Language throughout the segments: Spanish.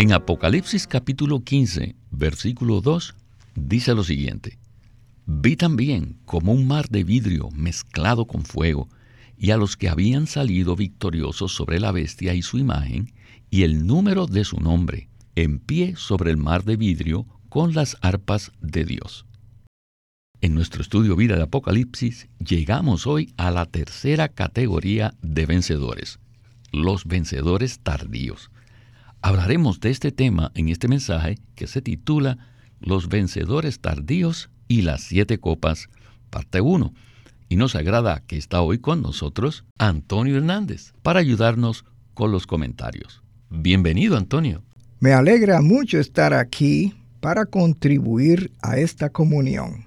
En Apocalipsis capítulo 15, versículo 2, dice lo siguiente. Vi también como un mar de vidrio mezclado con fuego, y a los que habían salido victoriosos sobre la bestia y su imagen, y el número de su nombre, en pie sobre el mar de vidrio con las arpas de Dios. En nuestro estudio Vida de Apocalipsis llegamos hoy a la tercera categoría de vencedores, los vencedores tardíos. Hablaremos de este tema en este mensaje que se titula Los vencedores tardíos y las siete copas, parte 1. Y nos agrada que está hoy con nosotros Antonio Hernández para ayudarnos con los comentarios. Bienvenido, Antonio. Me alegra mucho estar aquí para contribuir a esta comunión.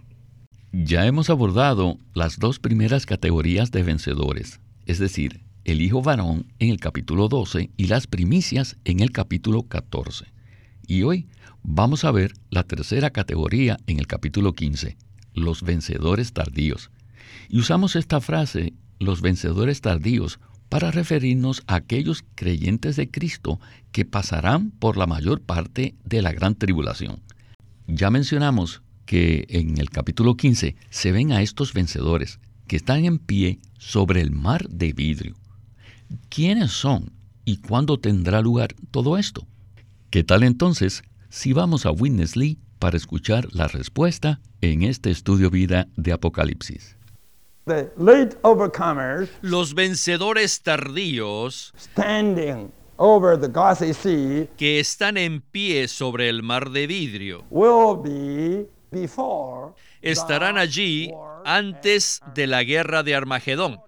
Ya hemos abordado las dos primeras categorías de vencedores, es decir, el hijo varón en el capítulo 12 y las primicias en el capítulo 14. Y hoy vamos a ver la tercera categoría en el capítulo 15, los vencedores tardíos. Y usamos esta frase, los vencedores tardíos, para referirnos a aquellos creyentes de Cristo que pasarán por la mayor parte de la gran tribulación. Ya mencionamos que en el capítulo 15 se ven a estos vencedores que están en pie sobre el mar de vidrio. ¿Quiénes son y cuándo tendrá lugar todo esto? ¿Qué tal entonces si vamos a Witness Lee para escuchar la respuesta en este estudio vida de Apocalipsis? Los vencedores tardíos que están en pie sobre el mar de vidrio estarán allí antes de la guerra de Armagedón.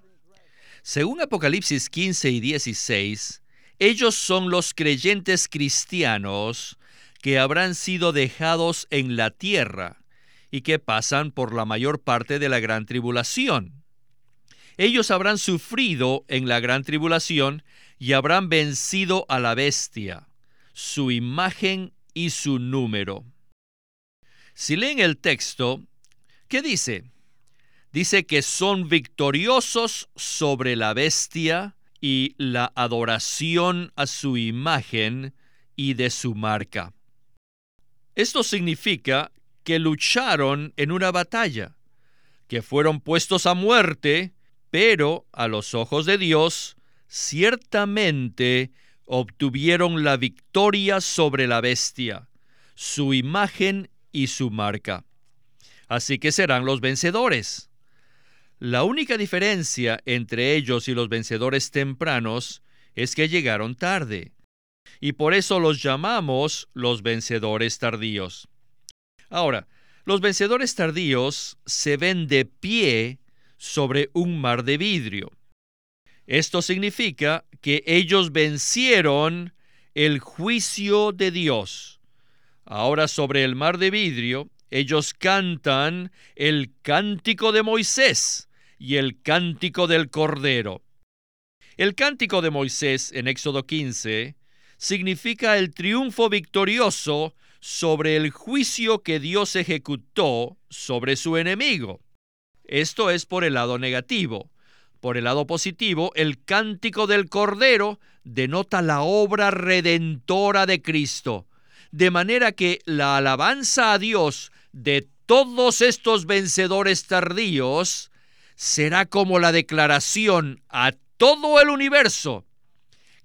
Según Apocalipsis 15 y 16, ellos son los creyentes cristianos que habrán sido dejados en la tierra y que pasan por la mayor parte de la gran tribulación. Ellos habrán sufrido en la gran tribulación y habrán vencido a la bestia, su imagen y su número. Si leen el texto, ¿qué dice? Dice que son victoriosos sobre la bestia y la adoración a su imagen y de su marca. Esto significa que lucharon en una batalla, que fueron puestos a muerte, pero a los ojos de Dios ciertamente obtuvieron la victoria sobre la bestia, su imagen y su marca. Así que serán los vencedores. La única diferencia entre ellos y los vencedores tempranos es que llegaron tarde, y por eso los llamamos los vencedores tardíos. Ahora, los vencedores tardíos se ven de pie sobre un mar de vidrio. Esto significa que ellos vencieron el juicio de Dios. Ahora sobre el mar de vidrio, ellos cantan el cántico de Moisés, y el cántico del Cordero. El cántico de Moisés en Éxodo 15 significa el triunfo victorioso sobre el juicio que Dios ejecutó sobre su enemigo. Esto es por el lado negativo. Por el lado positivo, el cántico del Cordero denota la obra redentora de Cristo, de manera que la alabanza a Dios de todos estos vencedores tardíos será como la declaración a todo el universo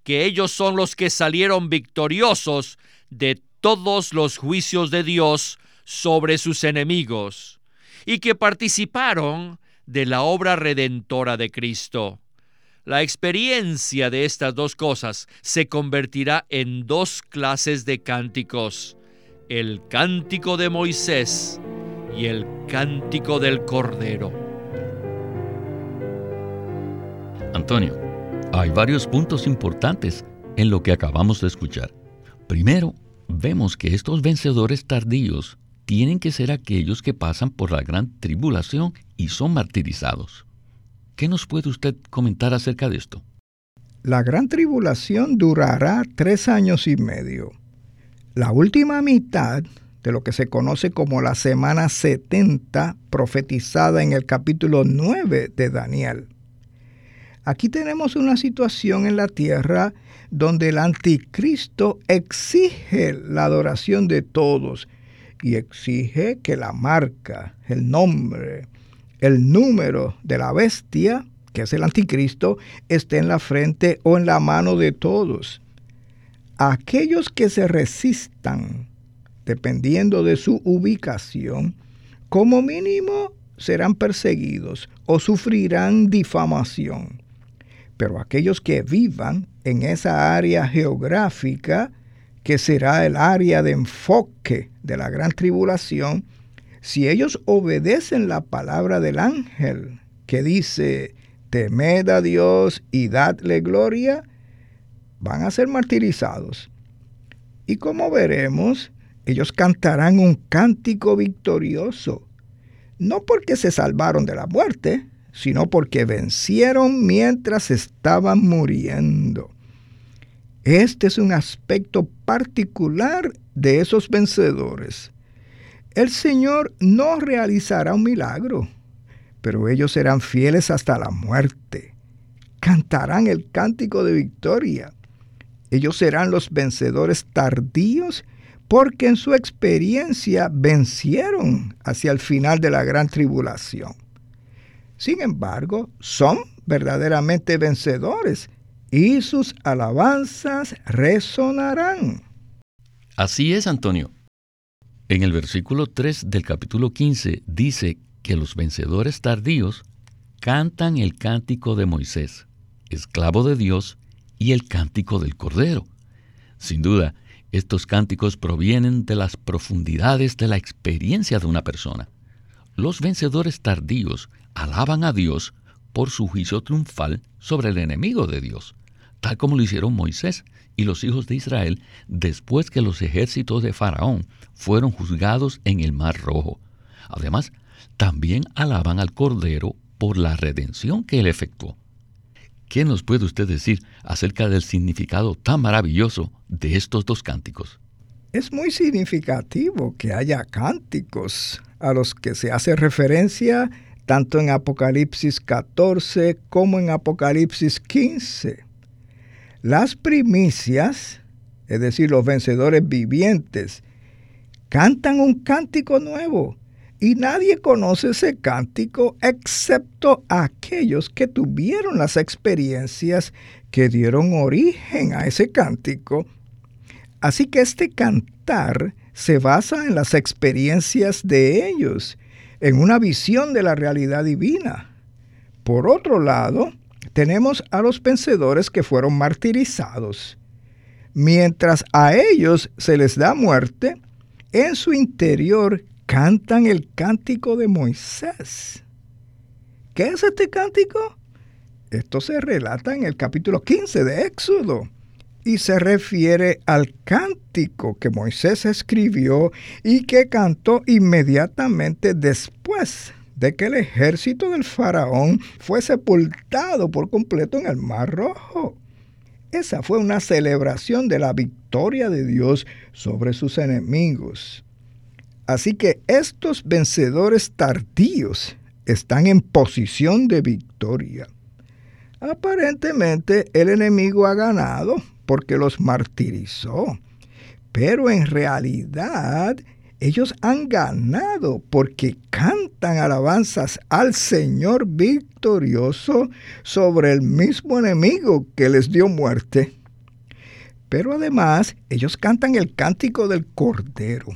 que ellos son los que salieron victoriosos de todos los juicios de Dios sobre sus enemigos y que participaron de la obra redentora de Cristo. La experiencia de estas dos cosas se convertirá en dos clases de cánticos, el cántico de Moisés y el cántico del Cordero. Antonio, hay varios puntos importantes en lo que acabamos de escuchar. Primero, vemos que estos vencedores tardíos tienen que ser aquellos que pasan por la gran tribulación y son martirizados. ¿Qué nos puede usted comentar acerca de esto? La gran tribulación durará tres años y medio. La última mitad de lo que se conoce como la semana 70 profetizada en el capítulo 9 de Daniel. Aquí tenemos una situación en la tierra donde el anticristo exige la adoración de todos y exige que la marca, el nombre, el número de la bestia, que es el anticristo, esté en la frente o en la mano de todos. Aquellos que se resistan, dependiendo de su ubicación, como mínimo serán perseguidos o sufrirán difamación. Pero aquellos que vivan en esa área geográfica, que será el área de enfoque de la gran tribulación, si ellos obedecen la palabra del ángel que dice, temed a Dios y dadle gloria, van a ser martirizados. Y como veremos, ellos cantarán un cántico victorioso, no porque se salvaron de la muerte, sino porque vencieron mientras estaban muriendo. Este es un aspecto particular de esos vencedores. El Señor no realizará un milagro, pero ellos serán fieles hasta la muerte. Cantarán el cántico de victoria ellos serán los vencedores tardíos porque en su experiencia vencieron hacia el final de la gran tribulación. Sin embargo, son verdaderamente vencedores y sus alabanzas resonarán. Así es, Antonio. En el versículo 3 del capítulo 15 dice que los vencedores tardíos cantan el cántico de Moisés, esclavo de Dios, y el cántico del Cordero. Sin duda, estos cánticos provienen de las profundidades de la experiencia de una persona. Los vencedores tardíos alaban a Dios por su juicio triunfal sobre el enemigo de Dios, tal como lo hicieron Moisés y los hijos de Israel después que los ejércitos de Faraón fueron juzgados en el Mar Rojo. Además, también alaban al Cordero por la redención que él efectuó. ¿Qué nos puede usted decir acerca del significado tan maravilloso de estos dos cánticos? Es muy significativo que haya cánticos a los que se hace referencia tanto en Apocalipsis 14 como en Apocalipsis 15. Las primicias, es decir, los vencedores vivientes, cantan un cántico nuevo y nadie conoce ese cántico excepto aquellos que tuvieron las experiencias que dieron origen a ese cántico. Así que este cantar se basa en las experiencias de ellos, en una visión de la realidad divina. Por otro lado, tenemos a los vencedores que fueron martirizados. Mientras a ellos se les da muerte, en su interior cantan el cántico de Moisés. ¿Qué es este cántico? Esto se relata en el capítulo 15 de Éxodo y se refiere al cántico que Moisés escribió y que cantó inmediatamente después de que el ejército del faraón fue sepultado por completo en el Mar Rojo. Esa fue una celebración de la victoria de Dios sobre sus enemigos. Así que estos vencedores tardíos están en posición de victoria. Aparentemente el enemigo ha ganado porque los martirizó, pero en realidad ellos han ganado porque cantan alabanzas al Señor victorioso sobre el mismo enemigo que les dio muerte. Pero además ellos cantan el cántico del Cordero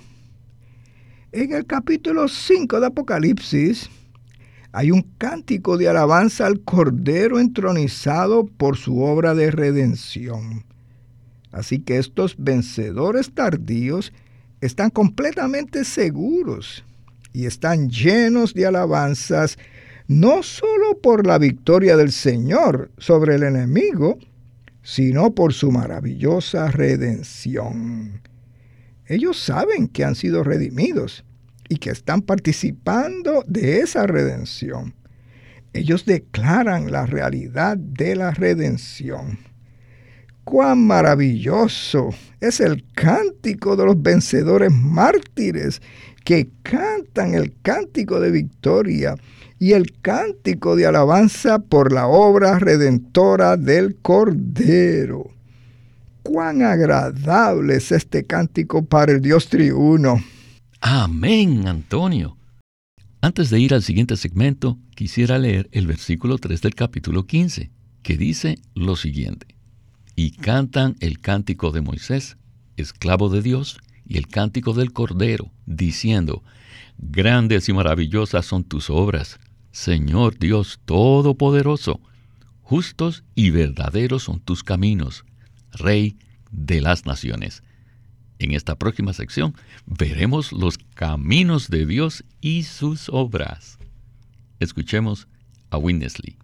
en el capítulo 5 de Apocalipsis hay un cántico de alabanza al Cordero entronizado por su obra de redención. Así que estos vencedores tardíos están completamente seguros y están llenos de alabanzas, no solo por la victoria del Señor sobre el enemigo, sino por su maravillosa redención. Ellos saben que han sido redimidos y que están participando de esa redención. Ellos declaran la realidad de la redención. Cuán maravilloso es el cántico de los vencedores mártires que cantan el cántico de victoria y el cántico de alabanza por la obra redentora del Cordero. Cuán agradable es este cántico para el Dios triuno. Amén, Antonio. Antes de ir al siguiente segmento, quisiera leer el versículo 3 del capítulo 15, que dice lo siguiente. Y cantan el cántico de Moisés, esclavo de Dios, y el cántico del Cordero, diciendo, Grandes y maravillosas son tus obras, Señor Dios Todopoderoso, justos y verdaderos son tus caminos, Rey de las naciones. En esta próxima sección veremos los caminos de Dios y sus obras. Escuchemos a Winnesley.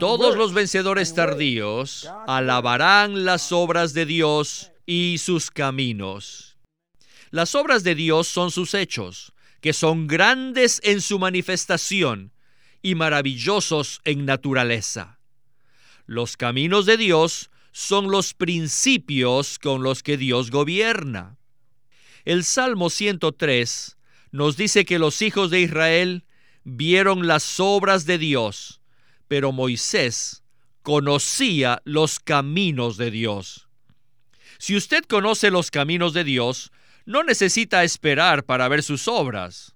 Todos los vencedores tardíos alabarán las obras de Dios y sus caminos. Las obras de Dios son sus hechos, que son grandes en su manifestación y maravillosos en naturaleza. Los caminos de Dios son los principios con los que Dios gobierna. El Salmo 103 nos dice que los hijos de Israel vieron las obras de Dios, pero Moisés conocía los caminos de Dios. Si usted conoce los caminos de Dios, no necesita esperar para ver sus obras.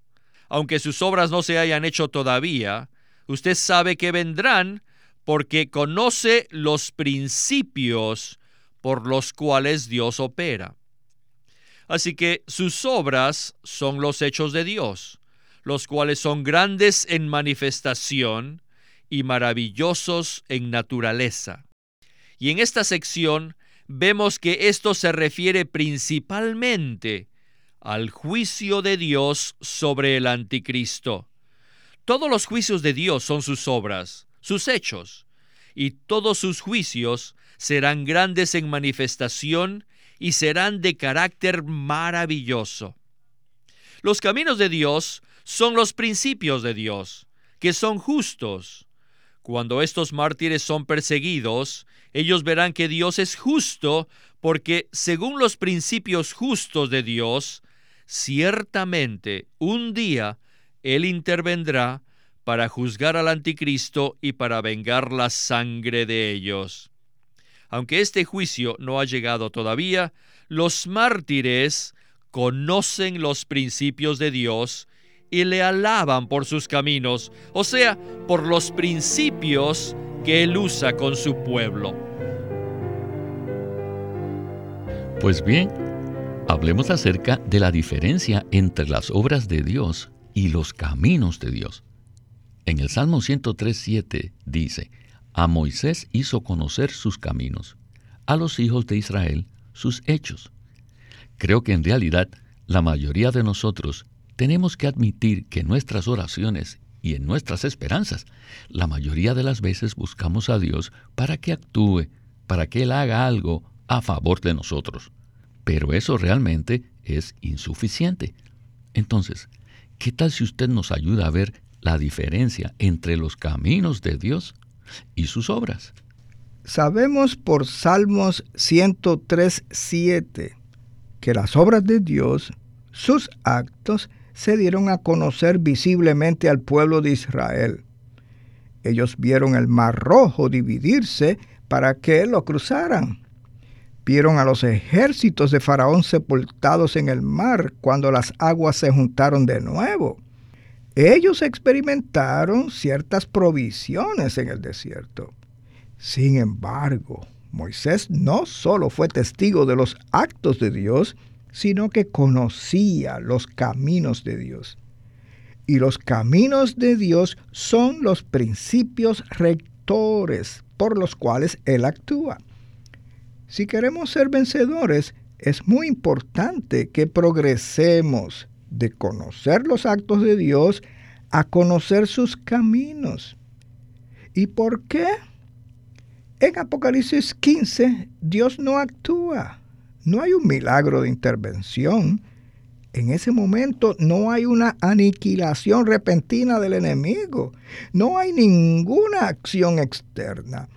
Aunque sus obras no se hayan hecho todavía, usted sabe que vendrán porque conoce los principios por los cuales Dios opera. Así que sus obras son los hechos de Dios, los cuales son grandes en manifestación y maravillosos en naturaleza. Y en esta sección vemos que esto se refiere principalmente al juicio de Dios sobre el anticristo. Todos los juicios de Dios son sus obras, sus hechos, y todos sus juicios serán grandes en manifestación y serán de carácter maravilloso. Los caminos de Dios son los principios de Dios, que son justos. Cuando estos mártires son perseguidos, ellos verán que Dios es justo porque según los principios justos de Dios, ciertamente un día Él intervendrá para juzgar al anticristo y para vengar la sangre de ellos. Aunque este juicio no ha llegado todavía, los mártires conocen los principios de Dios y le alaban por sus caminos, o sea, por los principios que él usa con su pueblo. Pues bien, hablemos acerca de la diferencia entre las obras de Dios y los caminos de Dios. En el Salmo 103.7 dice, A Moisés hizo conocer sus caminos, a los hijos de Israel sus hechos. Creo que en realidad la mayoría de nosotros tenemos que admitir que en nuestras oraciones y en nuestras esperanzas, la mayoría de las veces buscamos a Dios para que actúe, para que Él haga algo a favor de nosotros. Pero eso realmente es insuficiente. Entonces, ¿qué tal si usted nos ayuda a ver la diferencia entre los caminos de Dios y sus obras? Sabemos por Salmos 103.7 que las obras de Dios, sus actos, se dieron a conocer visiblemente al pueblo de Israel. Ellos vieron el mar rojo dividirse para que lo cruzaran. Vieron a los ejércitos de Faraón sepultados en el mar cuando las aguas se juntaron de nuevo. Ellos experimentaron ciertas provisiones en el desierto. Sin embargo, Moisés no solo fue testigo de los actos de Dios, sino que conocía los caminos de Dios. Y los caminos de Dios son los principios rectores por los cuales Él actúa. Si queremos ser vencedores, es muy importante que progresemos de conocer los actos de Dios a conocer sus caminos. ¿Y por qué? En Apocalipsis 15 Dios no actúa. No hay un milagro de intervención. En ese momento no hay una aniquilación repentina del enemigo. No hay ninguna acción externa.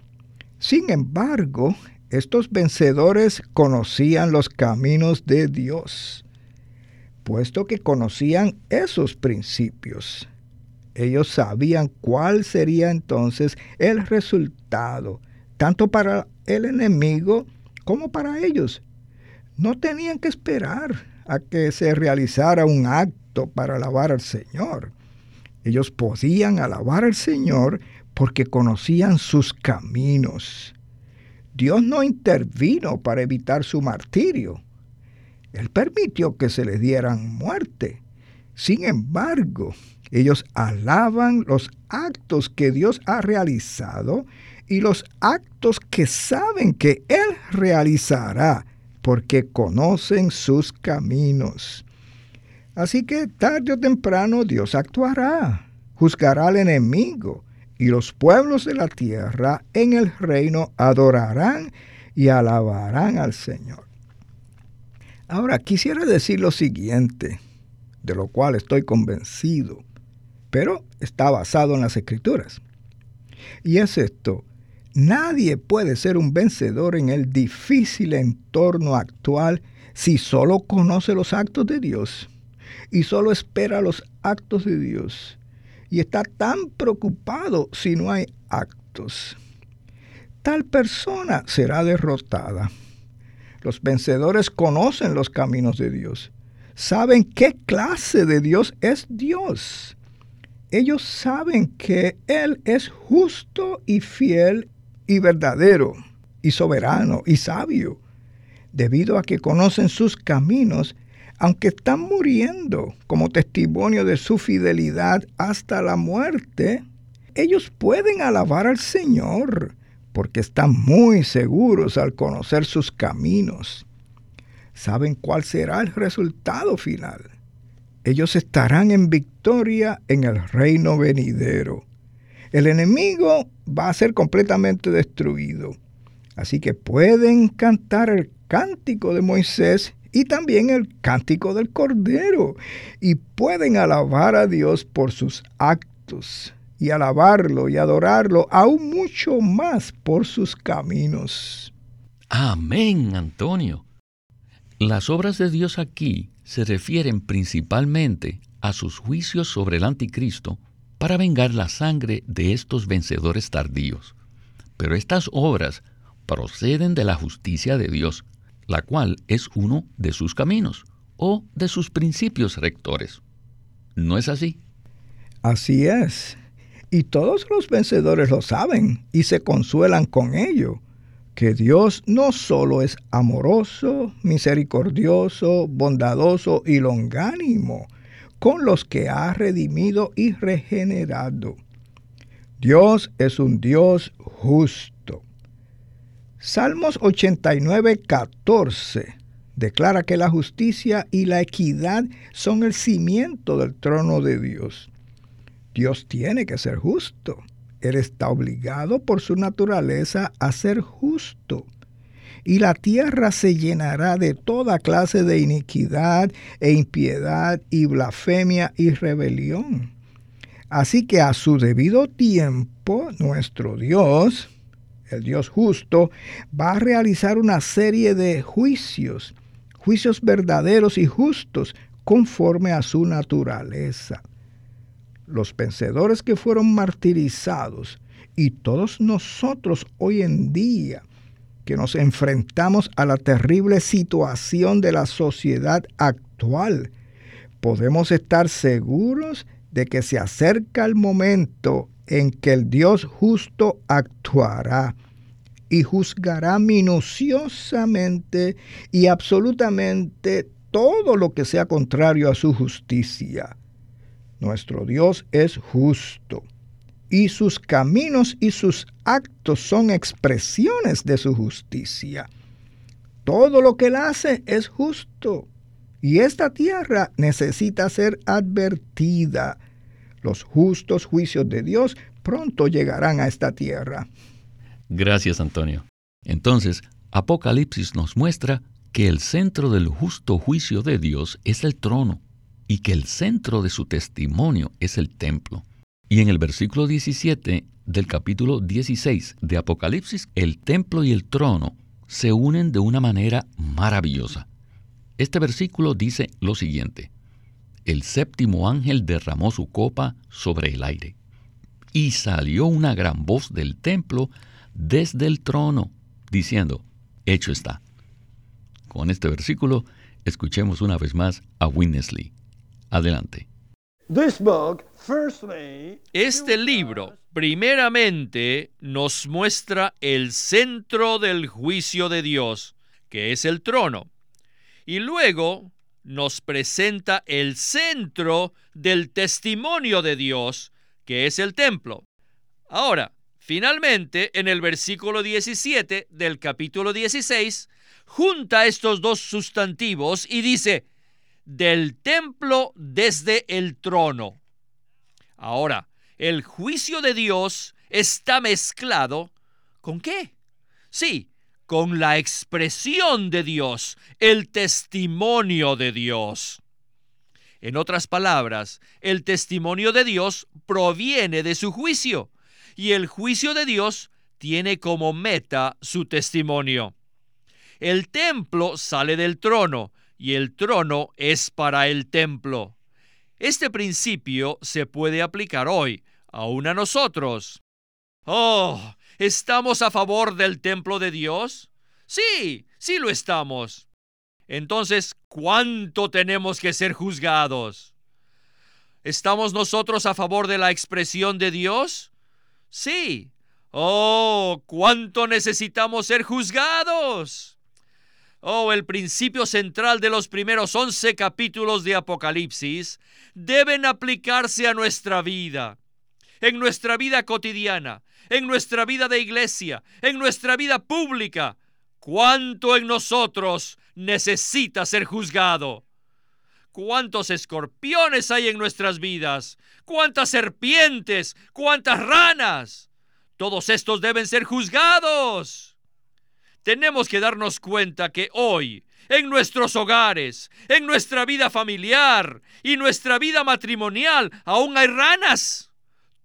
Sin embargo, estos vencedores conocían los caminos de Dios, puesto que conocían esos principios. Ellos sabían cuál sería entonces el resultado, tanto para el enemigo como para ellos. No tenían que esperar a que se realizara un acto para alabar al Señor. Ellos podían alabar al Señor porque conocían sus caminos. Dios no intervino para evitar su martirio. Él permitió que se les dieran muerte. Sin embargo, ellos alaban los actos que Dios ha realizado y los actos que saben que Él realizará porque conocen sus caminos. Así que tarde o temprano Dios actuará, juzgará al enemigo y los pueblos de la tierra en el reino adorarán y alabarán al Señor. Ahora quisiera decir lo siguiente, de lo cual estoy convencido pero está basado en las escrituras. Y es esto, nadie puede ser un vencedor en el difícil entorno actual si solo conoce los actos de Dios y solo espera los actos de Dios y está tan preocupado si no hay actos. Tal persona será derrotada. Los vencedores conocen los caminos de Dios, saben qué clase de Dios es Dios ellos saben que Él es justo y fiel y verdadero y soberano y sabio, debido a que conocen sus caminos, aunque están muriendo como testimonio de su fidelidad hasta la muerte, ellos pueden alabar al Señor porque están muy seguros al conocer sus caminos. Saben cuál será el resultado final ellos estarán en victoria en el reino venidero. El enemigo va a ser completamente destruido. Así que pueden cantar el cántico de Moisés y también el cántico del Cordero. Y pueden alabar a Dios por sus actos y alabarlo y adorarlo aún mucho más por sus caminos. Amén, Antonio. Las obras de Dios aquí se refieren principalmente a sus juicios sobre el anticristo para vengar la sangre de estos vencedores tardíos. Pero estas obras proceden de la justicia de Dios, la cual es uno de sus caminos o de sus principios rectores. ¿No es así? Así es. Y todos los vencedores lo saben y se consuelan con ello que Dios no solo es amoroso, misericordioso, bondadoso y longánimo con los que ha redimido y regenerado. Dios es un Dios justo. Salmos 89, 14 declara que la justicia y la equidad son el cimiento del trono de Dios. Dios tiene que ser justo. Él está obligado por su naturaleza a ser justo. Y la tierra se llenará de toda clase de iniquidad e impiedad y blasfemia y rebelión. Así que a su debido tiempo, nuestro Dios, el Dios justo, va a realizar una serie de juicios, juicios verdaderos y justos, conforme a su naturaleza los vencedores que fueron martirizados y todos nosotros hoy en día que nos enfrentamos a la terrible situación de la sociedad actual, podemos estar seguros de que se acerca el momento en que el Dios justo actuará y juzgará minuciosamente y absolutamente todo lo que sea contrario a su justicia. Nuestro Dios es justo y sus caminos y sus actos son expresiones de su justicia. Todo lo que él hace es justo y esta tierra necesita ser advertida. Los justos juicios de Dios pronto llegarán a esta tierra. Gracias, Antonio. Entonces, Apocalipsis nos muestra que el centro del justo juicio de Dios es el trono y que el centro de su testimonio es el templo. Y en el versículo 17 del capítulo 16 de Apocalipsis, el templo y el trono se unen de una manera maravillosa. Este versículo dice lo siguiente, el séptimo ángel derramó su copa sobre el aire, y salió una gran voz del templo desde el trono, diciendo, hecho está. Con este versículo, escuchemos una vez más a Winnesley. Adelante. Este libro, primeramente, nos muestra el centro del juicio de Dios, que es el trono, y luego nos presenta el centro del testimonio de Dios, que es el templo. Ahora, finalmente, en el versículo 17 del capítulo 16, junta estos dos sustantivos y dice, del templo desde el trono. Ahora, el juicio de Dios está mezclado con qué? Sí, con la expresión de Dios, el testimonio de Dios. En otras palabras, el testimonio de Dios proviene de su juicio y el juicio de Dios tiene como meta su testimonio. El templo sale del trono y el trono es para el templo. Este principio se puede aplicar hoy, aún a nosotros. Oh, ¿estamos a favor del templo de Dios? Sí, sí lo estamos. Entonces, ¿cuánto tenemos que ser juzgados? ¿Estamos nosotros a favor de la expresión de Dios? Sí. Oh, ¿cuánto necesitamos ser juzgados? Oh, el principio central de los primeros once capítulos de Apocalipsis deben aplicarse a nuestra vida, en nuestra vida cotidiana, en nuestra vida de iglesia, en nuestra vida pública. ¿Cuánto en nosotros necesita ser juzgado? ¿Cuántos escorpiones hay en nuestras vidas? ¿Cuántas serpientes? ¿Cuántas ranas? Todos estos deben ser juzgados tenemos que darnos cuenta que hoy, en nuestros hogares, en nuestra vida familiar y nuestra vida matrimonial, aún hay ranas.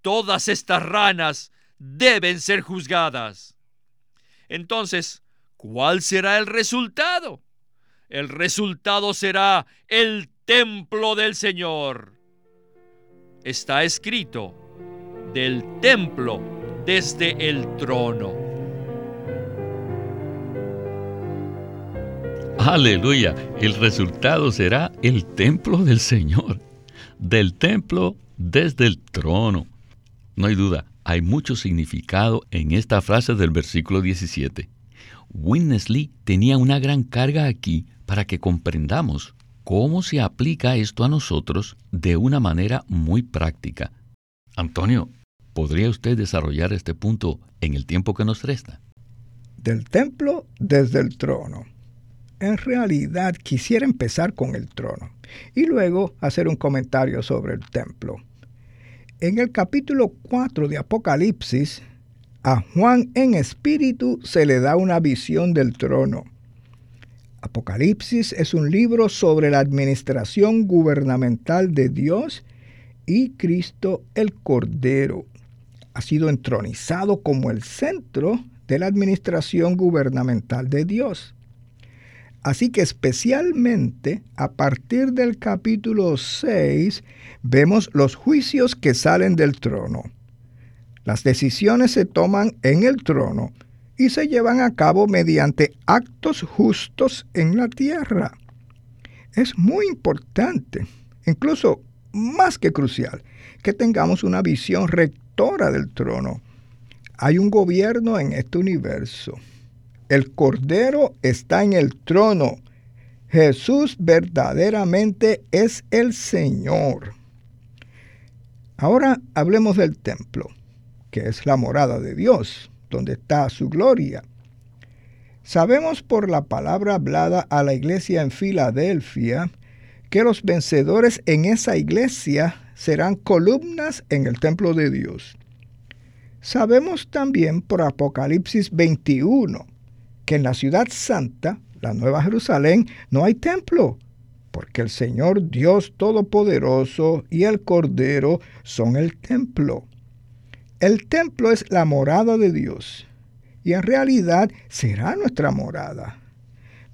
Todas estas ranas deben ser juzgadas. Entonces, ¿cuál será el resultado? El resultado será el templo del Señor. Está escrito, del templo desde el trono. Aleluya. El resultado será el templo del Señor. Del templo desde el trono. No hay duda, hay mucho significado en esta frase del versículo 17. Winnesley tenía una gran carga aquí para que comprendamos cómo se aplica esto a nosotros de una manera muy práctica. Antonio, ¿podría usted desarrollar este punto en el tiempo que nos resta? Del templo desde el trono en realidad quisiera empezar con el trono y luego hacer un comentario sobre el templo. En el capítulo 4 de Apocalipsis, a Juan en espíritu se le da una visión del trono. Apocalipsis es un libro sobre la administración gubernamental de Dios y Cristo el Cordero. Ha sido entronizado como el centro de la administración gubernamental de Dios. Así que especialmente a partir del capítulo 6 vemos los juicios que salen del trono. Las decisiones se toman en el trono y se llevan a cabo mediante actos justos en la tierra. Es muy importante, incluso más que crucial, que tengamos una visión rectora del trono. Hay un gobierno en este universo el Cordero está en el trono. Jesús verdaderamente es el Señor. Ahora hablemos del templo, que es la morada de Dios, donde está su gloria. Sabemos por la palabra hablada a la iglesia en Filadelfia que los vencedores en esa iglesia serán columnas en el templo de Dios. Sabemos también por Apocalipsis 21 que en la ciudad santa, la Nueva Jerusalén, no hay templo, porque el Señor Dios Todopoderoso y el Cordero son el templo. El templo es la morada de Dios y en realidad será nuestra morada.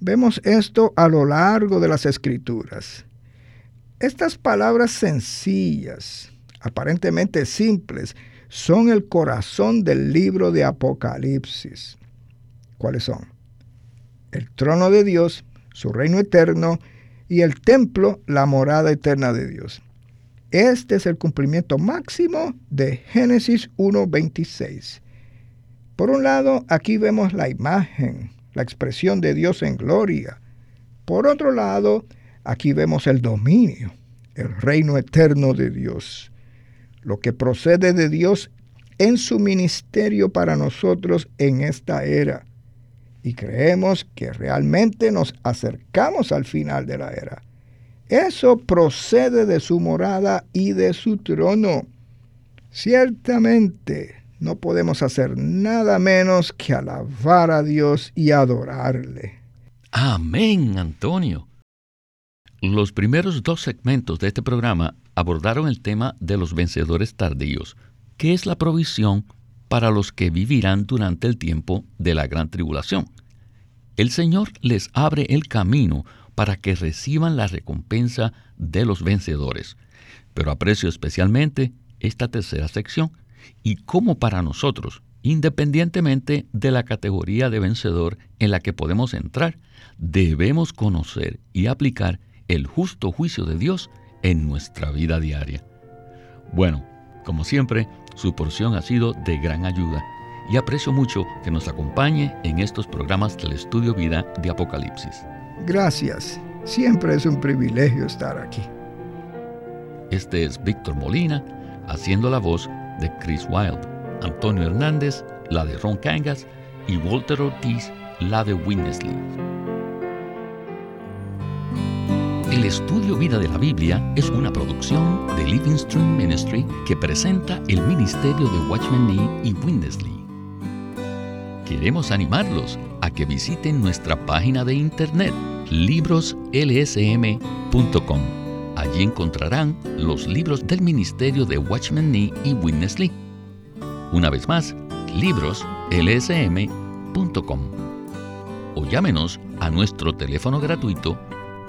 Vemos esto a lo largo de las escrituras. Estas palabras sencillas, aparentemente simples, son el corazón del libro de Apocalipsis. ¿Cuáles son? El trono de Dios, su reino eterno, y el templo, la morada eterna de Dios. Este es el cumplimiento máximo de Génesis 1.26. Por un lado, aquí vemos la imagen, la expresión de Dios en gloria. Por otro lado, aquí vemos el dominio, el reino eterno de Dios. Lo que procede de Dios en su ministerio para nosotros en esta era. Y creemos que realmente nos acercamos al final de la era. Eso procede de su morada y de su trono. Ciertamente no podemos hacer nada menos que alabar a Dios y adorarle. Amén, Antonio. Los primeros dos segmentos de este programa abordaron el tema de los vencedores tardíos, que es la provisión para los que vivirán durante el tiempo de la gran tribulación. El Señor les abre el camino para que reciban la recompensa de los vencedores. Pero aprecio especialmente esta tercera sección y cómo para nosotros, independientemente de la categoría de vencedor en la que podemos entrar, debemos conocer y aplicar el justo juicio de Dios en nuestra vida diaria. Bueno, como siempre, su porción ha sido de gran ayuda y aprecio mucho que nos acompañe en estos programas del Estudio Vida de Apocalipsis. Gracias. Siempre es un privilegio estar aquí. Este es Víctor Molina haciendo la voz de Chris Wilde, Antonio Hernández, la de Ron Cangas y Walter Ortiz, la de Winnesley. El estudio Vida de la Biblia es una producción de Living Stream Ministry que presenta el ministerio de Watchman Nee y Winnesley. Queremos animarlos a que visiten nuestra página de internet libroslsm.com. Allí encontrarán los libros del ministerio de Watchman Nee y Witness Lee. Una vez más, libroslsm.com. O llámenos a nuestro teléfono gratuito